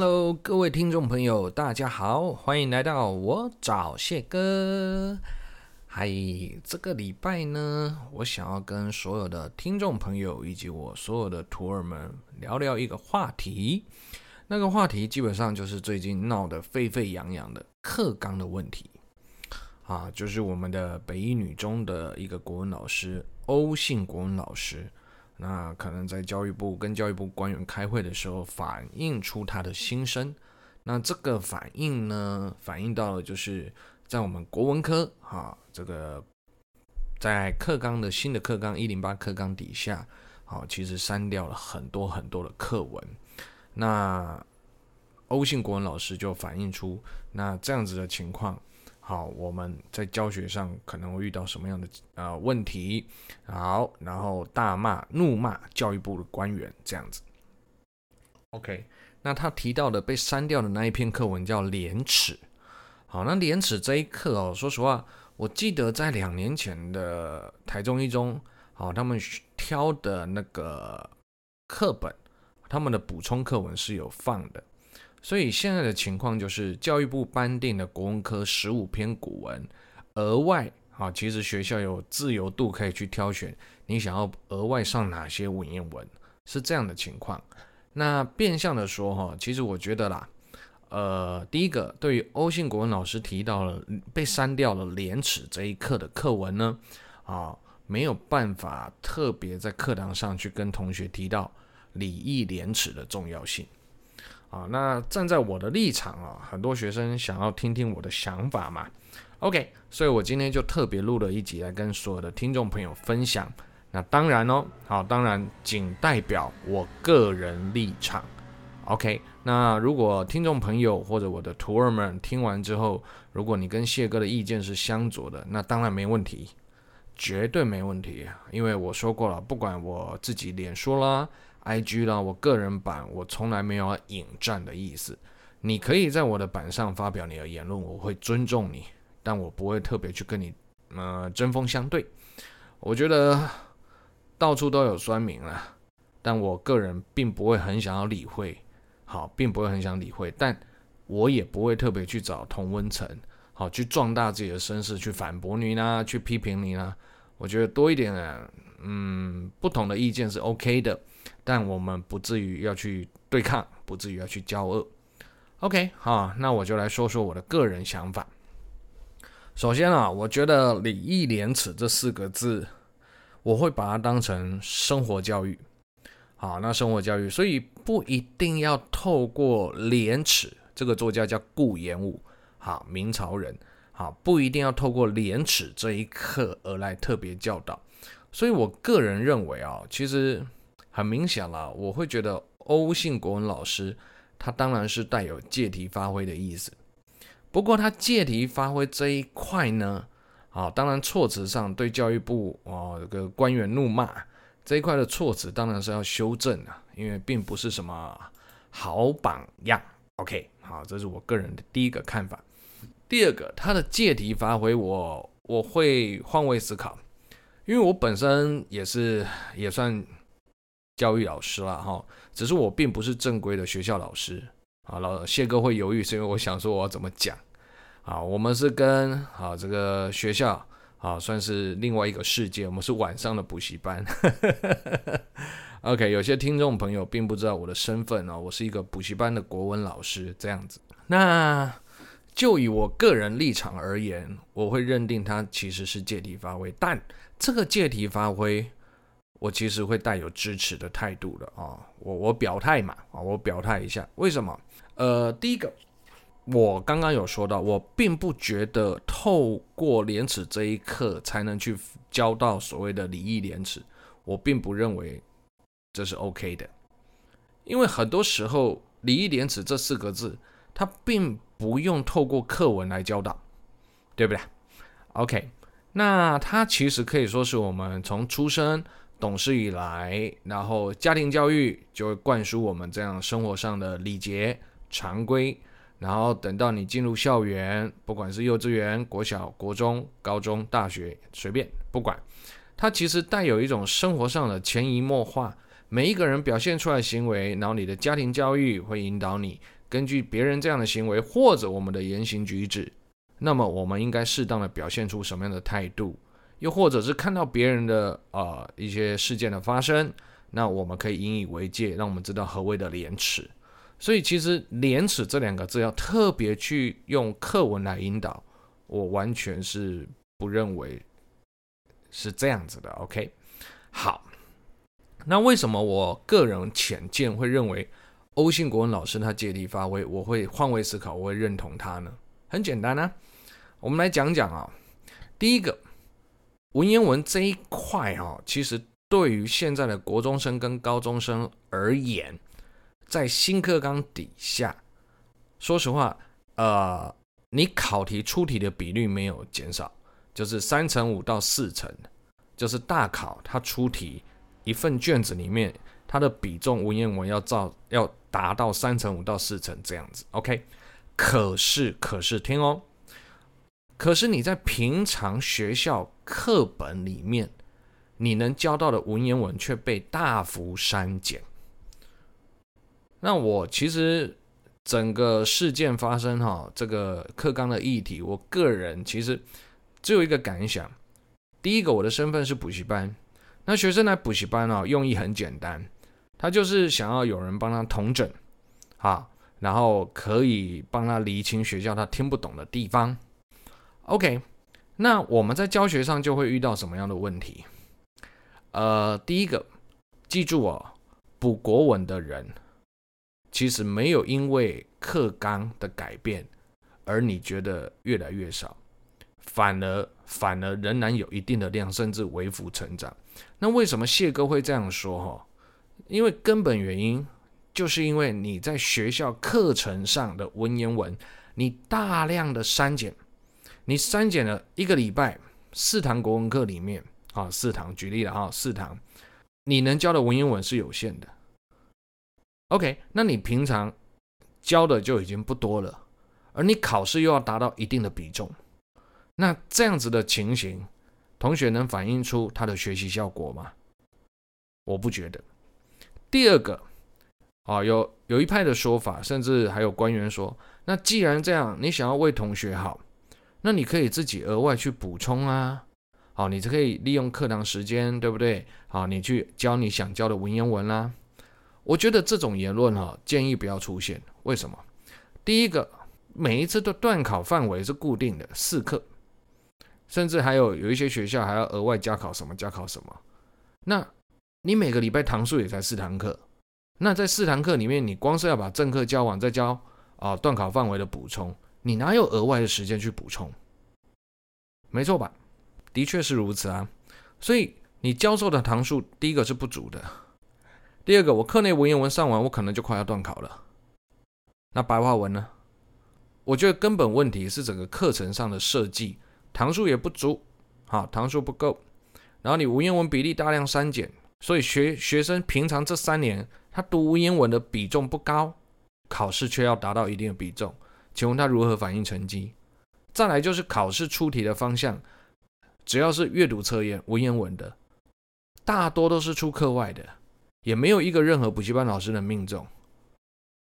Hello，各位听众朋友，大家好，欢迎来到我找谢哥。嗨，这个礼拜呢，我想要跟所有的听众朋友以及我所有的徒儿们聊聊一个话题。那个话题基本上就是最近闹得沸沸扬扬的课纲的问题啊，就是我们的北一女中的一个国文老师欧姓国文老师。那可能在教育部跟教育部官员开会的时候，反映出他的心声。那这个反应呢，反映到了就是在我们国文科哈，这个在课纲的新的课纲一零八课纲底下，好，其实删掉了很多很多的课文。那欧姓国文老师就反映出，那这样子的情况。好，我们在教学上可能会遇到什么样的呃问题？好，然后大骂、怒骂教育部的官员这样子。OK，那他提到的被删掉的那一篇课文叫《廉耻》。好，那《廉耻》这一课哦，说实话，我记得在两年前的台中一中，好，他们挑的那个课本，他们的补充课文是有放的。所以现在的情况就是，教育部颁定的国文科十五篇古文，额外啊，其实学校有自由度可以去挑选你想要额外上哪些文言文，是这样的情况。那变相的说哈，其实我觉得啦，呃，第一个对于欧姓国文老师提到了被删掉了廉耻这一课的课文呢，啊，没有办法特别在课堂上去跟同学提到礼义廉耻的重要性。啊，那站在我的立场啊，很多学生想要听听我的想法嘛。OK，所以我今天就特别录了一集来跟所有的听众朋友分享。那当然哦，好，当然仅代表我个人立场。OK，那如果听众朋友或者我的徒儿们听完之后，如果你跟谢哥的意见是相左的，那当然没问题，绝对没问题。因为我说过了，不管我自己脸说啦。IG 啦，我个人版我从来没有引战的意思。你可以在我的版上发表你的言论，我会尊重你，但我不会特别去跟你呃针锋相对。我觉得到处都有酸民了，但我个人并不会很想要理会，好，并不会很想理会，但我也不会特别去找同温层，好，去壮大自己的声势，去反驳你呢，去批评你呢。我觉得多一点，嗯，不同的意见是 OK 的。但我们不至于要去对抗，不至于要去交恶。OK，好，那我就来说说我的个人想法。首先啊，我觉得“礼义廉耻”这四个字，我会把它当成生活教育。好，那生活教育，所以不一定要透过廉耻。这个作家叫顾炎武，好，明朝人，好，不一定要透过廉耻这一刻而来特别教导。所以我个人认为啊，其实。很明显了，我会觉得欧姓国文老师他当然是带有借题发挥的意思。不过他借题发挥这一块呢，啊，当然措辞上对教育部啊这个官员怒骂这一块的措辞当然是要修正的，因为并不是什么好榜样。OK，好，这是我个人的第一个看法。第二个，他的借题发挥，我我会换位思考，因为我本身也是也算。教育老师了哈，只是我并不是正规的学校老师啊。老谢哥会犹豫，是因为我想说我要怎么讲啊？我们是跟啊这个学校啊算是另外一个世界，我们是晚上的补习班。OK，有些听众朋友并不知道我的身份啊，我是一个补习班的国文老师这样子。那就以我个人立场而言，我会认定他其实是借题发挥，但这个借题发挥。我其实会带有支持的态度的啊，我我表态嘛啊，我表态一下，为什么？呃，第一个，我刚刚有说到，我并不觉得透过廉耻这一课才能去教到所谓的礼义廉耻，我并不认为这是 OK 的，因为很多时候礼义廉耻这四个字，它并不用透过课文来教导，对不对？OK，那它其实可以说是我们从出生。懂事以来，然后家庭教育就会灌输我们这样生活上的礼节常规，然后等到你进入校园，不管是幼稚园、国小、国中、高中、大学，随便不管，它其实带有一种生活上的潜移默化，每一个人表现出来的行为，然后你的家庭教育会引导你根据别人这样的行为或者我们的言行举止，那么我们应该适当的表现出什么样的态度？又或者是看到别人的呃一些事件的发生，那我们可以引以为戒，让我们知道何谓的廉耻。所以其实“廉耻”这两个字要特别去用课文来引导，我完全是不认为是这样子的。OK，好，那为什么我个人浅见会认为欧信国文老师他借题发挥，我会换位思考，我会认同他呢？很简单啊，我们来讲讲啊，第一个。文言文这一块哈，其实对于现在的国中生跟高中生而言，在新课纲底下，说实话，呃，你考题出题的比率没有减少，就是三成五到四成，就是大考它出题一份卷子里面，它的比重文言文要照要达到三成五到四成这样子。OK，可是可是听哦。可是你在平常学校课本里面，你能教到的文言文却被大幅删减。那我其实整个事件发生哈，这个课纲的议题，我个人其实只有一个感想：第一个，我的身份是补习班，那学生来补习班啊，用意很简单，他就是想要有人帮他统整，啊，然后可以帮他厘清学校他听不懂的地方。OK，那我们在教学上就会遇到什么样的问题？呃，第一个，记住哦，补国文的人其实没有因为课纲的改变而你觉得越来越少，反而反而仍然有一定的量，甚至微幅成长。那为什么谢哥会这样说？哈，因为根本原因就是因为你在学校课程上的文言文，你大量的删减。你删减了一个礼拜四堂国文课里面啊，四堂举例了哈，四堂你能教的文言文是有限的。OK，那你平常教的就已经不多了，而你考试又要达到一定的比重，那这样子的情形，同学能反映出他的学习效果吗？我不觉得。第二个啊，有有一派的说法，甚至还有官员说，那既然这样，你想要为同学好。那你可以自己额外去补充啊，好，你就可以利用课堂时间，对不对？好，你去教你想教的文言文啦。我觉得这种言论哈，建议不要出现。为什么？第一个，每一次的段考范围是固定的四课，甚至还有有一些学校还要额外加考什么加考什么。那你每个礼拜堂数也才四堂课，那在四堂课里面，你光是要把正课教完，再教啊段考范围的补充。你哪有额外的时间去补充？没错吧？的确是如此啊。所以你教授的堂数，第一个是不足的。第二个，我课内文言文上完，我可能就快要段考了。那白话文呢？我觉得根本问题是整个课程上的设计，堂数也不足，好，堂数不够。然后你文言文比例大量删减，所以学学生平常这三年他读文言文的比重不高，考试却要达到一定的比重。请问他如何反映成绩？再来就是考试出题的方向，只要是阅读测验文言文的，大多都是出课外的，也没有一个任何补习班老师能命中。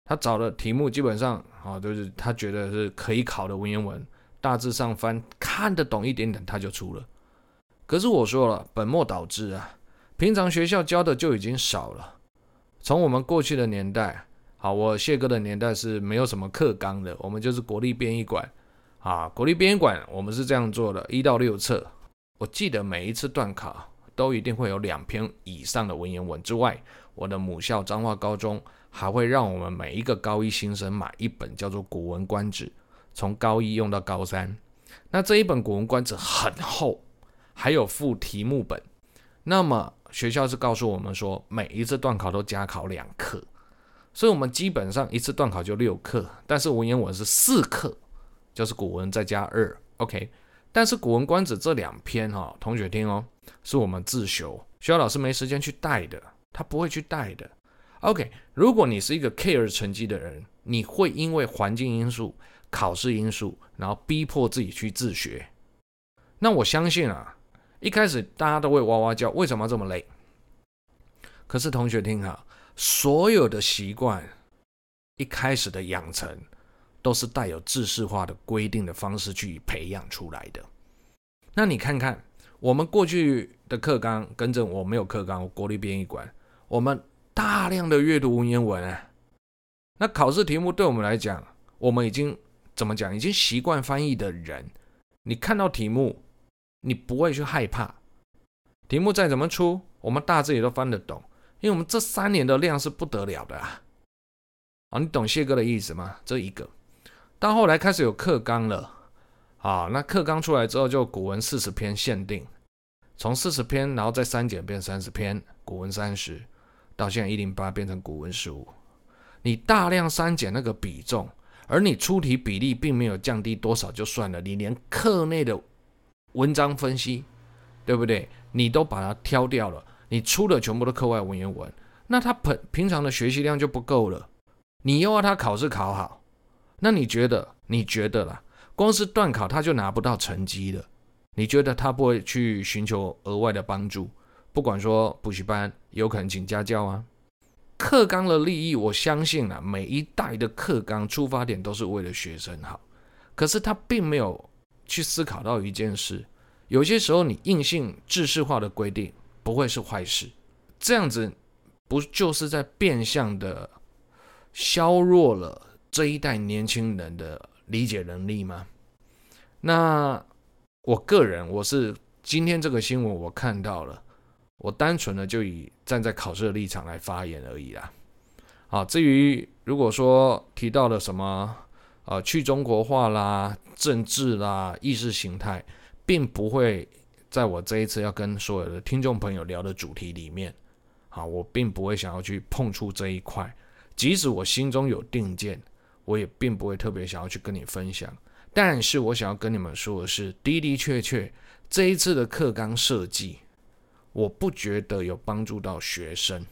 他找的题目基本上啊，都是他觉得是可以考的文言文，大致上翻看得懂一点点他就出了。可是我说了，本末倒置啊！平常学校教的就已经少了，从我们过去的年代。好，我谢哥的年代是没有什么课纲的，我们就是国立编译馆啊，国立编译馆我们是这样做的，一到六册，我记得每一次段考都一定会有两篇以上的文言文之外，我的母校彰化高中还会让我们每一个高一新生买一本叫做《古文观止》，从高一用到高三。那这一本《古文观止》很厚，还有附题目本。那么学校是告诉我们说，每一次段考都加考两课。所以，我们基本上一次段考就六课，但是文言文是四课，就是古文再加二，OK。但是《古文观止》这两篇哈、哦，同学听哦，是我们自修，学校老师没时间去带的，他不会去带的，OK。如果你是一个 care 成绩的人，你会因为环境因素、考试因素，然后逼迫自己去自学，那我相信啊，一开始大家都会哇哇叫，为什么这么累？可是同学听哈。所有的习惯一开始的养成都是带有制式化的规定的方式去培养出来的。那你看看我们过去的课纲，跟着我没有课纲，我国立编译馆，我们大量的阅读文言文啊。那考试题目对我们来讲，我们已经怎么讲？已经习惯翻译的人，你看到题目，你不会去害怕。题目再怎么出，我们大致也都翻得懂，因为我们这三年的量是不得了的啊！啊，你懂谢哥的意思吗？这一个，到后来开始有课纲了，啊，那课纲出来之后，就古文四十篇限定，从四十篇，然后再删减变三十篇，古文三十，到现在一零八变成古文十五。你大量删减那个比重，而你出题比例并没有降低多少就算了，你连课内的文章分析，对不对？你都把它挑掉了，你出的全部都课外文言文，那他平平常的学习量就不够了。你又要他考试考好，那你觉得？你觉得啦？光是段考他就拿不到成绩了，你觉得他不会去寻求额外的帮助？不管说补习班，有可能请家教啊。课纲的利益，我相信啊，每一代的课纲出发点都是为了学生好，可是他并没有去思考到一件事：有些时候你硬性制式化的规定不会是坏事，这样子不就是在变相的削弱了这一代年轻人的理解能力吗？那我个人，我是今天这个新闻我看到了。我单纯的就以站在考试的立场来发言而已啦。啊，至于如果说提到了什么呃去中国化啦、政治啦、意识形态，并不会在我这一次要跟所有的听众朋友聊的主题里面。啊，我并不会想要去碰触这一块，即使我心中有定见，我也并不会特别想要去跟你分享。但是我想要跟你们说的是，的的确确这一次的课纲设计。我不觉得有帮助到学生。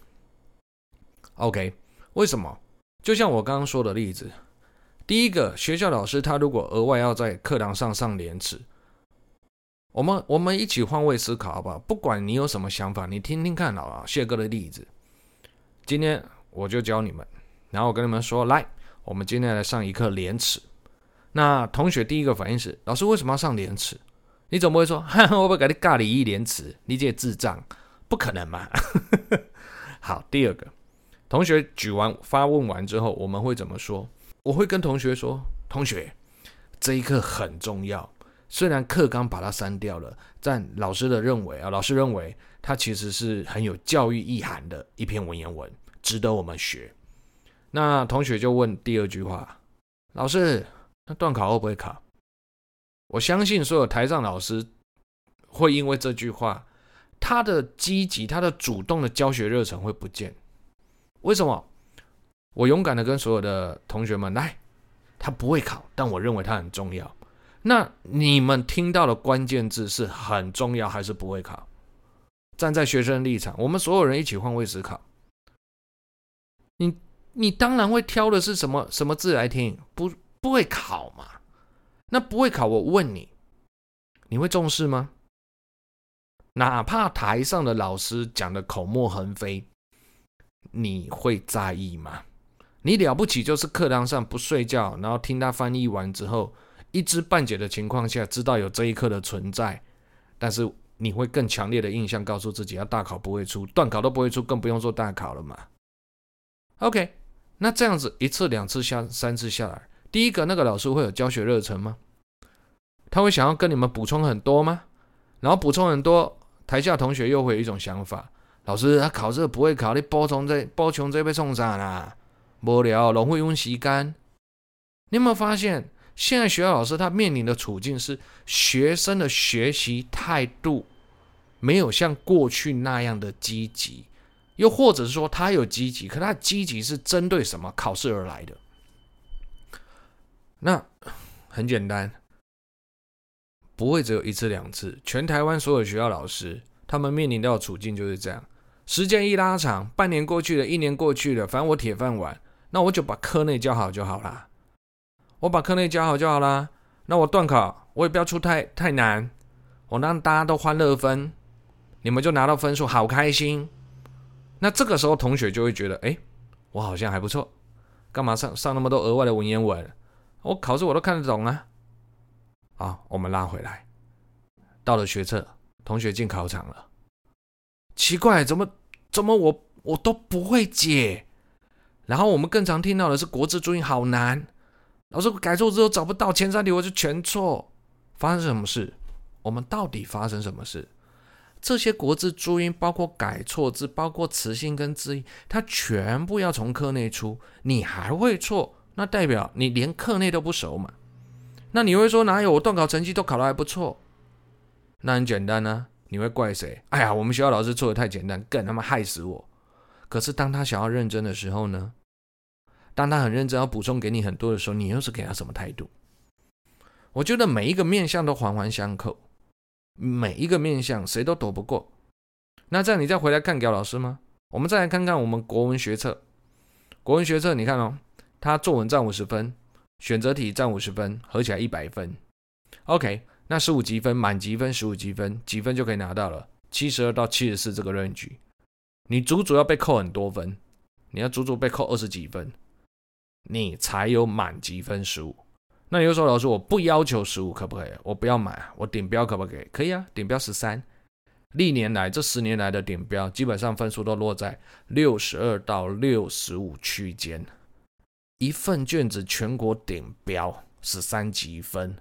OK，为什么？就像我刚刚说的例子，第一个，学校老师他如果额外要在课堂上上廉耻，我们我们一起换位思考好不好？不管你有什么想法，你听听看好了。谢哥的例子，今天我就教你们，然后我跟你们说，来，我们今天来上一课廉耻。那同学第一个反应是，老师为什么要上廉耻？你总不会说，哈哈，我不给你尬礼义廉耻，你这智障，不可能嘛？好，第二个，同学举完发问完之后，我们会怎么说？我会跟同学说，同学，这一课很重要，虽然课纲把它删掉了，但老师的认为啊，老师认为它其实是很有教育意涵的一篇文言文，值得我们学。那同学就问第二句话，老师，那段考会不会考？我相信所有台上老师会因为这句话，他的积极、他的主动的教学热忱会不见。为什么？我勇敢的跟所有的同学们来，他不会考，但我认为他很重要。那你们听到的关键字是很重要还是不会考？站在学生立场，我们所有人一起换位思考。你你当然会挑的是什么什么字来听？不不会考嘛？那不会考，我问你，你会重视吗？哪怕台上的老师讲的口沫横飞，你会在意吗？你了不起就是课堂上不睡觉，然后听他翻译完之后，一知半解的情况下知道有这一课的存在，但是你会更强烈的印象告诉自己，要大考不会出，段考都不会出，更不用说大考了嘛。OK，那这样子一次两次下三次下来。第一个，那个老师会有教学热忱吗？他会想要跟你们补充很多吗？然后补充很多，台下同学又会有一种想法：老师他考试不会考，你补充这补充这被送啥啦？无聊，浪费用时间。你有没有发现，现在学校老师他面临的处境是学生的学习态度没有像过去那样的积极，又或者是说他有积极，可他积极是针对什么考试而来的？那很简单，不会只有一次两次。全台湾所有学校老师，他们面临到的处境就是这样：时间一拉长，半年过去了，一年过去了，反正我铁饭碗，那我就把课内教好就好啦。我把课内教好就好啦。那我段考我也不要出太太难，我让大家都欢乐分，你们就拿到分数，好开心。那这个时候同学就会觉得，哎，我好像还不错。干嘛上上那么多额外的文言文？我考试我都看得懂啊。好，我们拉回来，到了学测，同学进考场了，奇怪，怎么怎么我我都不会解？然后我们更常听到的是国字注音好难，老师改错之后找不到前三题，我就全错。发生什么事？我们到底发生什么事？这些国字注音，包括改错字，包括词性跟字义，它全部要从课内出，你还会错，那代表你连课内都不熟嘛？那你会说哪有？我段考成绩都考得还不错。那很简单呢、你会怪谁？哎呀，我们学校老师做的太简单，更他妈害死我。可是当他想要认真的时候呢？当他很认真要补充给你很多的时候，你又是给他什么态度？我觉得每一个面相都环环相扣。每一个面相谁都躲不过，那这样你再回来看给老师吗？我们再来看看我们国文学测，国文学测你看哦，他作文占五十分，选择题占五十分，合起来一百分。OK，那十五级分满级分十五级分几分就可以拿到了？七十二到七十四这个范围你足足要被扣很多分，你要足足被扣二十几分，你才有满级分十五。那有时候老师，我不要求十五，可不可以？我不要买，我顶标可不可以？可以啊，顶标十三。历年来这十年来的顶标，基本上分数都落在六十二到六十五区间。一份卷子全国顶标十三级分，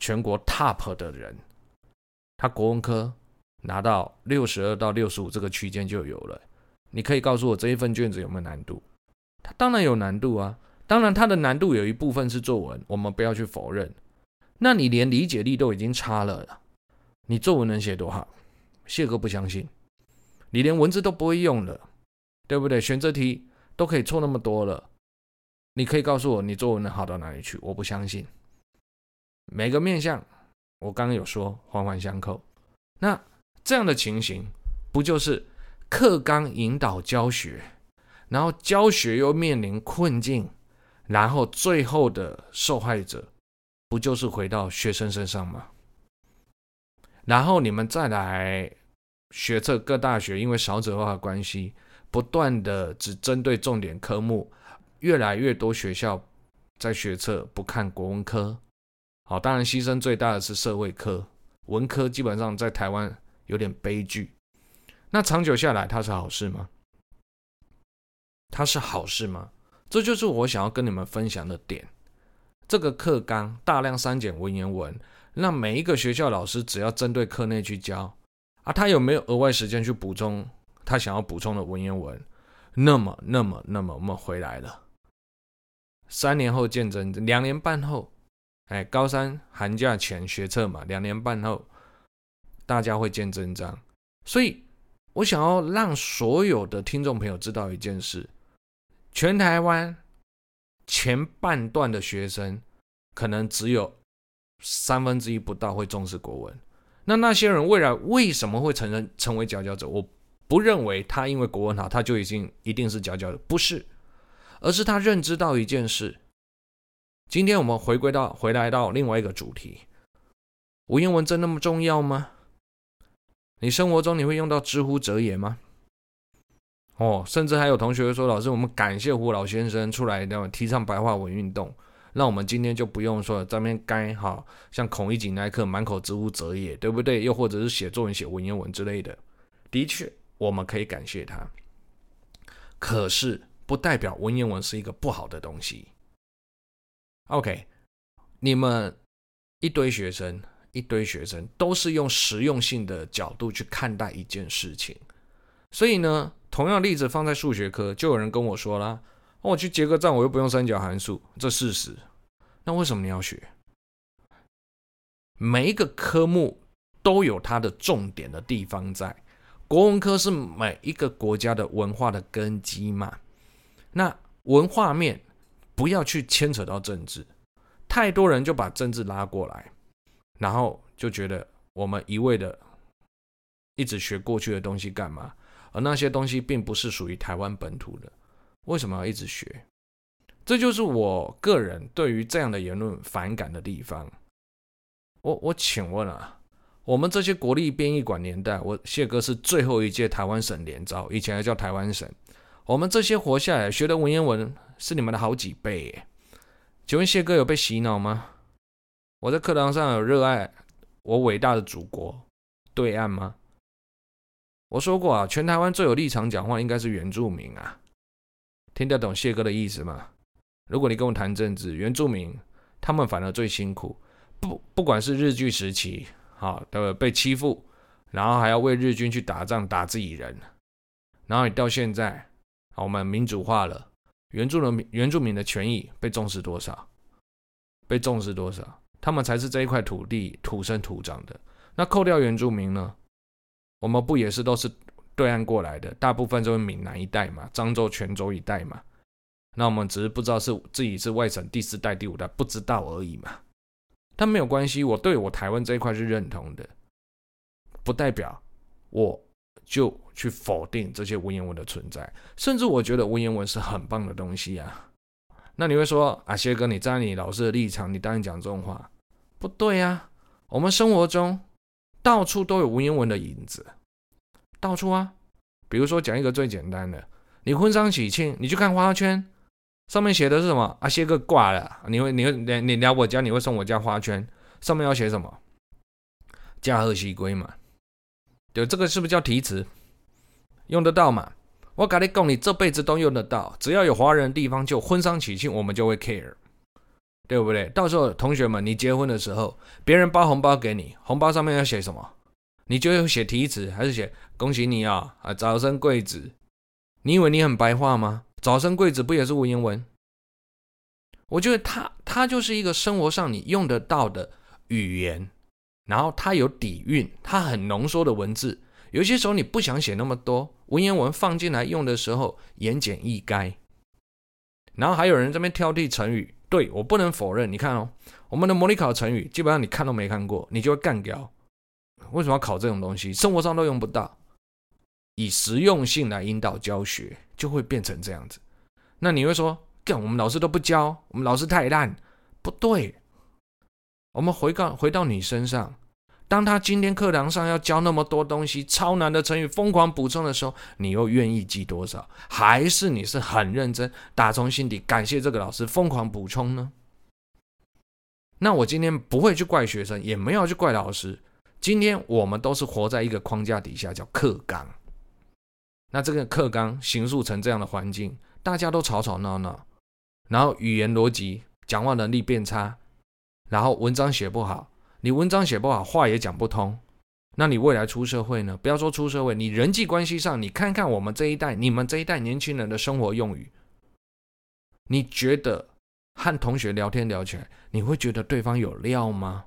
全国 top 的人，他国文科拿到六十二到六十五这个区间就有了。你可以告诉我这一份卷子有没有难度？它当然有难度啊。当然，它的难度有一部分是作文，我们不要去否认。那你连理解力都已经差了，你作文能写多好？谢哥不相信，你连文字都不会用了，对不对？选择题都可以错那么多了，你可以告诉我你作文能好到哪里去？我不相信。每个面向，我刚刚有说环环相扣，那这样的情形不就是课纲引导教学，然后教学又面临困境？然后最后的受害者，不就是回到学生身上吗？然后你们再来学测各大学，因为少子化的关系，不断的只针对重点科目，越来越多学校在学测不看国文科。好，当然牺牲最大的是社会科，文科基本上在台湾有点悲剧。那长久下来，它是好事吗？它是好事吗？这就是我想要跟你们分享的点。这个课纲大量删减文言文，那每一个学校老师只要针对课内去教啊，他有没有额外时间去补充他想要补充的文言文？那么，那么，那么，我们回来了。三年后见真，两年半后，哎，高三寒假前学测嘛，两年半后大家会见真章。所以我想要让所有的听众朋友知道一件事。全台湾前半段的学生，可能只有三分之一不到会重视国文。那那些人未来为什么会成人成为佼佼者？我不认为他因为国文好，他就已经一定是佼佼者，不是，而是他认知到一件事。今天我们回归到回来到另外一个主题，文言文真那么重要吗？你生活中你会用到之乎者也吗？哦，甚至还有同学说：“老师，我们感谢胡老先生出来的提倡白话文运动，那我们今天就不用说这边该哈，像孔乙己那一刻满口之乎者也，对不对？又或者是写作文写文言文之类的。的确，我们可以感谢他。可是，不代表文言文是一个不好的东西。OK，你们一堆学生，一堆学生都是用实用性的角度去看待一件事情，所以呢。”同样例子放在数学科，就有人跟我说啦：“我去结个账，我又不用三角函数，这事实。那为什么你要学？每一个科目都有它的重点的地方在。国文科是每一个国家的文化的根基嘛。那文化面不要去牵扯到政治，太多人就把政治拉过来，然后就觉得我们一味的一直学过去的东西干嘛？”而那些东西并不是属于台湾本土的，为什么要一直学？这就是我个人对于这样的言论反感的地方。我我请问啊，我们这些国立编译馆年代，我谢哥是最后一届台湾省联招，以前还叫台湾省。我们这些活下来学的文言文是你们的好几倍耶。请问谢哥有被洗脑吗？我在课堂上有热爱我伟大的祖国对岸吗？我说过啊，全台湾最有立场讲话应该是原住民啊。听得懂谢哥的意思吗？如果你跟我谈政治，原住民他们反而最辛苦，不不管是日据时期，好的被欺负，然后还要为日军去打仗打自己人，然后你到现在，我们民主化了。原住民原住民的权益被重视多少？被重视多少？他们才是这一块土地土生土长的。那扣掉原住民呢？我们不也是都是对岸过来的？大部分就是闽南一带嘛，漳州、泉州一带嘛。那我们只是不知道是自己是外省第四代、第五代，不知道而已嘛。但没有关系，我对我台湾这一块是认同的，不代表我。就去否定这些文言文的存在，甚至我觉得文言文是很棒的东西啊。那你会说啊，谢哥，你站在你老师的立场，你当然讲这种话，不对啊。我们生活中到处都有文言文的影子，到处啊。比如说讲一个最简单的，你婚丧喜庆，你去看花圈，上面写的是什么？啊，写个挂了，你会，你会，你你来我家，你会送我家花圈，上面要写什么？驾鹤西归嘛。对，这个是不是叫题词？用得到嘛？我跟你讲，你这辈子都用得到。只要有华人的地方，就婚丧喜庆，我们就会 care，对不对？到时候同学们，你结婚的时候，别人包红包给你，红包上面要写什么？你就要写题词，还是写恭喜你啊啊，早生贵子？你以为你很白话吗？早生贵子不也是文言文？我觉得它它就是一个生活上你用得到的语言。然后它有底蕴，它很浓缩的文字。有些时候你不想写那么多文言文放进来用的时候，言简意赅。然后还有人这边挑剔成语，对，我不能否认。你看哦，我们的模拟考成语基本上你看都没看过，你就会干掉。为什么要考这种东西？生活上都用不到，以实用性来引导教学，就会变成这样子。那你会说，干，我们老师都不教，我们老师太烂，不对。我们回到回到你身上，当他今天课堂上要教那么多东西，超难的成语疯狂补充的时候，你又愿意记多少？还是你是很认真，打从心底感谢这个老师疯狂补充呢？那我今天不会去怪学生，也没有去怪老师。今天我们都是活在一个框架底下，叫课纲。那这个课纲形塑成这样的环境，大家都吵吵闹闹，然后语言逻辑、讲话能力变差。然后文章写不好，你文章写不好，话也讲不通，那你未来出社会呢？不要说出社会，你人际关系上，你看看我们这一代，你们这一代年轻人的生活用语，你觉得和同学聊天聊起来，你会觉得对方有料吗？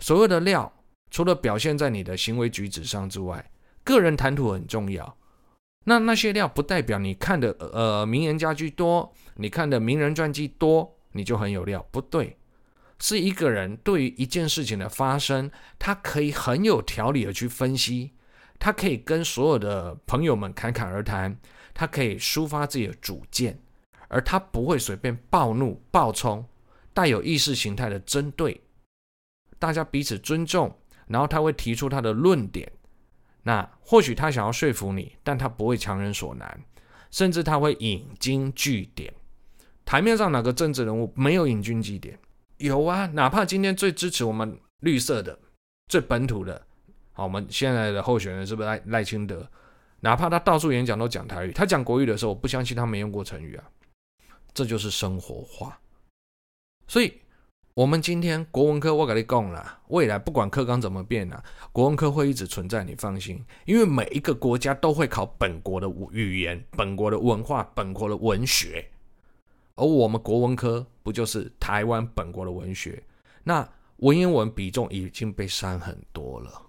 所谓的料，除了表现在你的行为举止上之外，个人谈吐很重要。那那些料不代表你看的呃名言家居多，你看的名人传记多，你就很有料，不对。是一个人对于一件事情的发生，他可以很有条理的去分析，他可以跟所有的朋友们侃侃而谈，他可以抒发自己的主见，而他不会随便暴怒、暴冲，带有意识形态的针对，大家彼此尊重，然后他会提出他的论点，那或许他想要说服你，但他不会强人所难，甚至他会引经据典。台面上哪个政治人物没有引经据典？有啊，哪怕今天最支持我们绿色的、最本土的，好，我们现在的候选人是不是赖赖清德？哪怕他到处演讲都讲台语，他讲国语的时候，我不相信他没用过成语啊。这就是生活化。所以，我们今天国文科我跟你讲了，未来不管课纲怎么变啊，国文科会一直存在，你放心，因为每一个国家都会考本国的语言、本国的文化、本国的文学。而我们国文科不就是台湾本国的文学？那文言文比重已经被删很多了，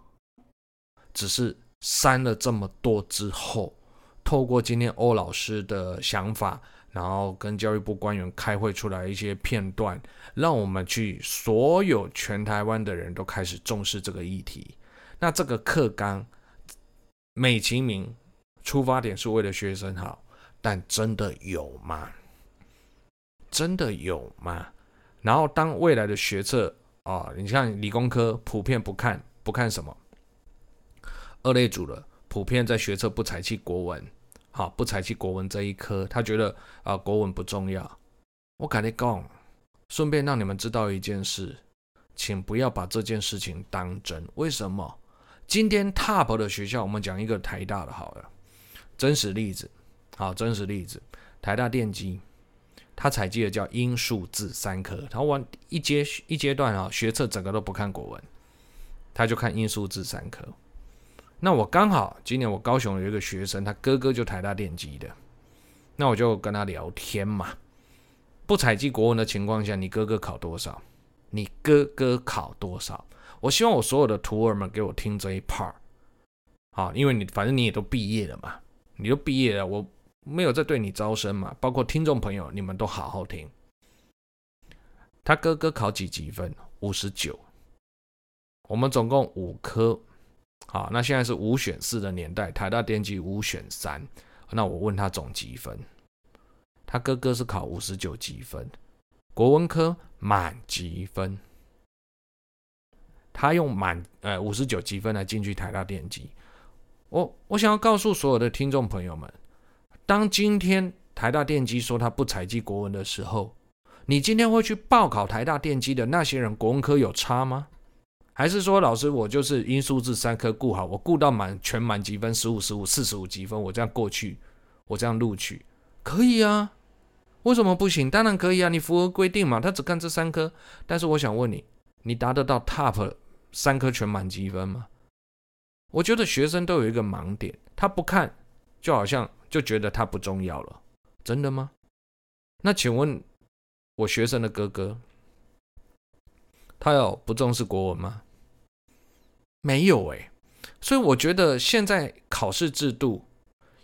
只是删了这么多之后，透过今天欧老师的想法，然后跟教育部官员开会出来一些片段，让我们去所有全台湾的人都开始重视这个议题。那这个课纲美其名出发点是为了学生好，但真的有吗？真的有吗？然后当未来的学测啊、你像理工科普遍不看不看什么，二类组的普遍在学测不采弃国文，好，不采计国文这一科，他觉得啊、国文不重要。我跟你讲，顺便让你们知道一件事，请不要把这件事情当真。为什么？今天 top 的学校，我们讲一个台大的好了，真实例子，好，真实例子，台大电机，他采集的叫英数自三科，他完一阶一阶段啊，学测整个都不看国文，他就看英数自三科。那我刚好今年我高雄有一个学生，他哥哥就台大电机的，那我就跟他聊天嘛。不采集国文的情况下，你哥哥考多少？你哥哥考多少？我希望我所有的徒儿们给我听这一 part，好，因为你反正你也都毕业了嘛，你都毕业了，我没有在对你招生嘛。包括听众朋友，你们都好好听。他哥哥考几级分？五十九。我们总共五科。好，那现在是五选四的年代，台大电机五选三。那我问他总积分，他哥哥是考五十九积分，国文科满级分，他用满呃五十九积分来进去台大电机。我我想要告诉所有的听众朋友们，当今天台大电机说他不采集国文的时候，你今天会去报考台大电机的那些人，国文科有差吗？还是说，老师，我就是因数自三科顾好，我顾到满全满级分十五、十五、四十五级分，我这样过去，我这样录取，可以啊？为什么不行？当然可以啊！你符合规定嘛，他只看这三科。但是我想问你，你达得到 top 三科全满级分吗？我觉得学生都有一个盲点，他不看，就好像就觉得他不重要了，真的吗？那请问，我学生的哥哥。他有不重视国文吗？没有诶。所以我觉得现在考试制度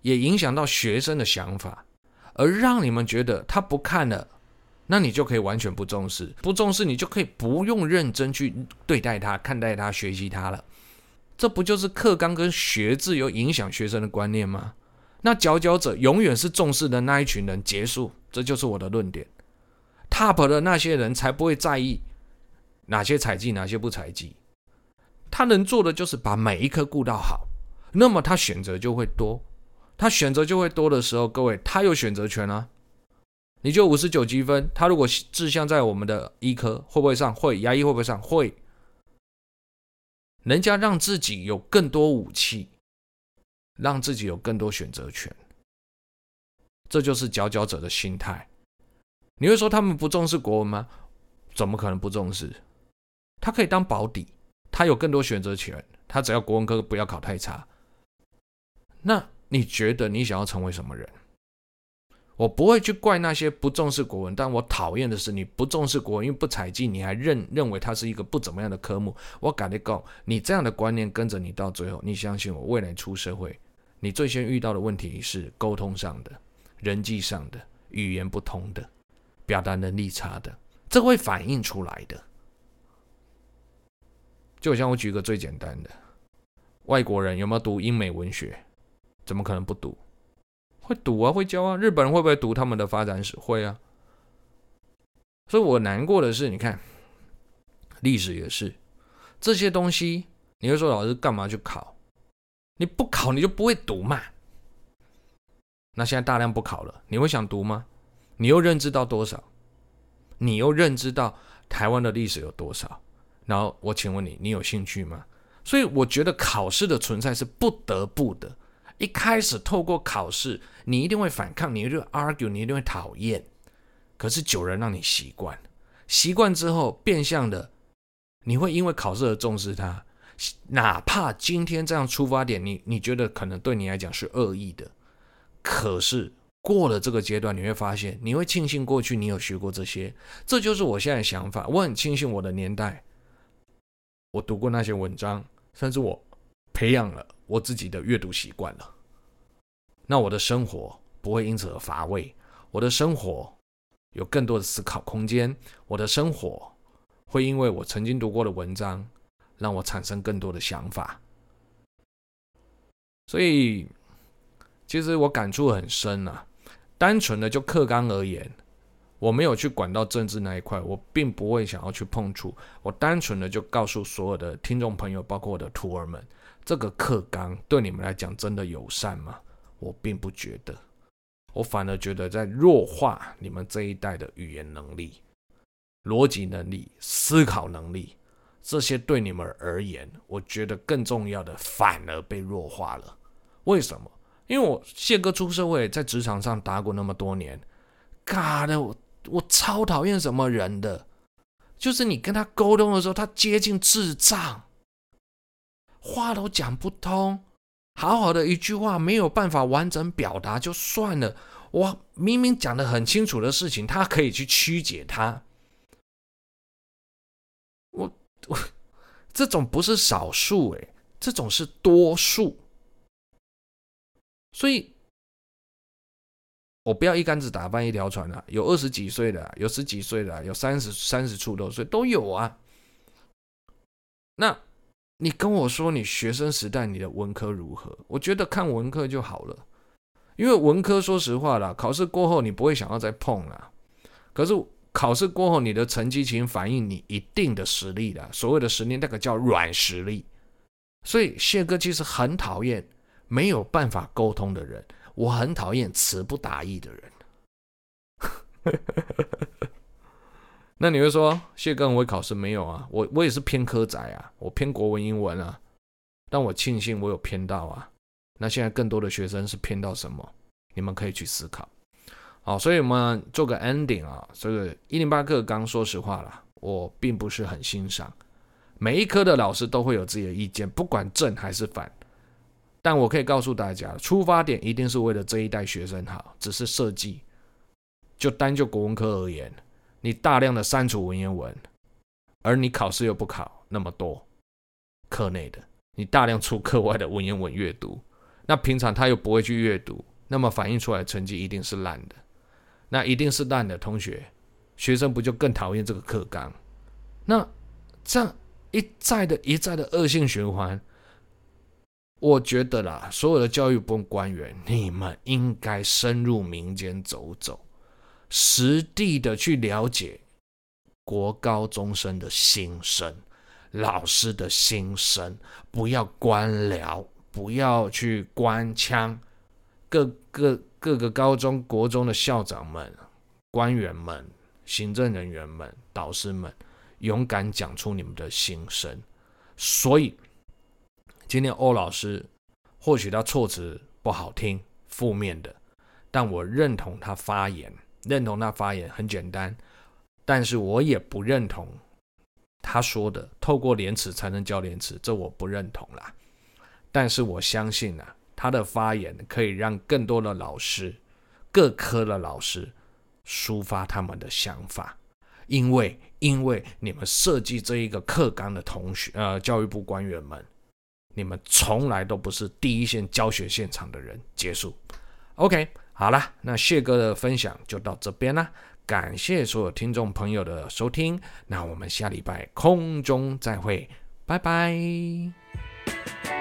也影响到学生的想法，而让你们觉得他不看了，那你就可以完全不重视，不重视你就可以不用认真去对待他、看待他、学习他了。这不就是课纲跟学制有影响学生的观念吗？那佼佼者永远是重视的那一群人，结束，这就是我的论点。Top 的那些人才不会在意。哪些采集，哪些不采集？他能做的就是把每一科顾到好，那么他选择就会多。他选择就会多的时候，各位他有选择权啊。你就五十九积分，他如果志向在我们的医科，会不会上？会。牙医会不会上？会。人家让自己有更多武器，让自己有更多选择权，这就是佼佼者的心态。你会说他们不重视国文吗？怎么可能不重视？他可以当保底，他有更多选择权，他只要国文科不要考太差。那你觉得你想要成为什么人？我不会去怪那些不重视国文，但我讨厌的是你不重视国文，因为不采集，你还认认为它是一个不怎么样的科目。我敢你讲，你这样的观念跟着你到最后，你相信我，未来出社会，你最先遇到的问题是沟通上的、人际上的、语言不通的、表达能力差的，这会反映出来的。就像我举个最简单的，外国人有没有读英美文学？怎么可能不读？会读啊，会教啊。日本人会不会读他们的发展史？会啊。所以我难过的是，你看，历史也是这些东西。你会说老师干嘛去考？你不考你就不会读嘛。那现在大量不考了，你会想读吗？你又认知到多少？你又认知到台湾的历史有多少？然后我请问你，你有兴趣吗？所以我觉得考试的存在是不得不的。一开始透过考试，你一定会反抗，你一定会 argue，你一定会讨厌。可是久了让你习惯，习惯之后变相的，你会因为考试而重视它。哪怕今天这样出发点，你你觉得可能对你来讲是恶意的，可是过了这个阶段，你会发现，你会庆幸过去你有学过这些。这就是我现在想法。我很庆幸我的年代。我读过那些文章，甚至我培养了我自己的阅读习惯了。那我的生活不会因此而乏味，我的生活有更多的思考空间，我的生活会因为我曾经读过的文章，让我产生更多的想法。所以，其实我感触很深啊。单纯的就课纲而言。我没有去管到政治那一块，我并不会想要去碰触。我单纯的就告诉所有的听众朋友，包括我的徒儿们，这个课纲对你们来讲真的友善吗？我并不觉得，我反而觉得在弱化你们这一代的语言能力、逻辑能力、思考能力，这些对你们而言，我觉得更重要的反而被弱化了。为什么？因为我谢哥出社会，在职场上打滚那么多年，嘎的，我我超讨厌什么人的，就是你跟他沟通的时候，他接近智障，话都讲不通。好好的一句话没有办法完整表达就算了，我明明讲得很清楚的事情，他可以去曲解它。这种不是少数诶，这种是多数。所以，我不要一竿子打翻一条船啊！有二十几岁的，有十几岁的，有三十三十出头岁都有啊。那。你跟我说你学生时代你的文科如何？我觉得看文科就好了，因为文科说实话啦，考试过后你不会想要再碰啦。可是考试过后你的成绩其实反映你一定的实力的，所谓的实力那个叫软实力。所以谢哥其实很讨厌没有办法沟通的人，我很讨厌词不达意的人。那你会说谢哥很会考试没有啊？我我也是偏科仔啊，我偏国文英文啊，但我庆幸我有偏到啊。那现在更多的学生是偏到什么？你们可以去思考。好，所以我们做个 ending 啊。这个一零八课纲，说实话啦，我并不是很欣赏。每一科的老师都会有自己的意见，不管正还是反。但我可以告诉大家，出发点一定是为了这一代学生好，只是设计。就单就国文科而言。你大量的删除文言文，而你考试又不考那么多课内的，你大量出课外的文言文阅读，那平常他又不会去阅读，那么反映出来的成绩一定是烂的，那一定是烂的同学，学生不就更讨厌这个课纲？那这样一再的一再的恶性循环，我觉得啦，所有的教育部官员，你们应该深入民间走走。实地的去了解国高中生的心声，老师的心声，不要官僚，不要去官腔，各个各个高中国中的校长们、官员们、行政人员们、导师们，勇敢讲出你们的心声。所以，今天欧老师或许他措辞不好听、负面的，但我认同他发言。认同他发言很简单，但是我也不认同他说的透过廉耻才能教廉耻，这我不认同啦。但是我相信啊，他的发言可以让更多的老师、各科的老师抒发他们的想法，因为因为你们设计这一个课纲的同学，呃，教育部官员们，你们从来都不是第一线教学现场的人。结束，OK。好了，那谢哥的分享就到这边啦，感谢所有听众朋友的收听，那我们下礼拜空中再会，拜拜。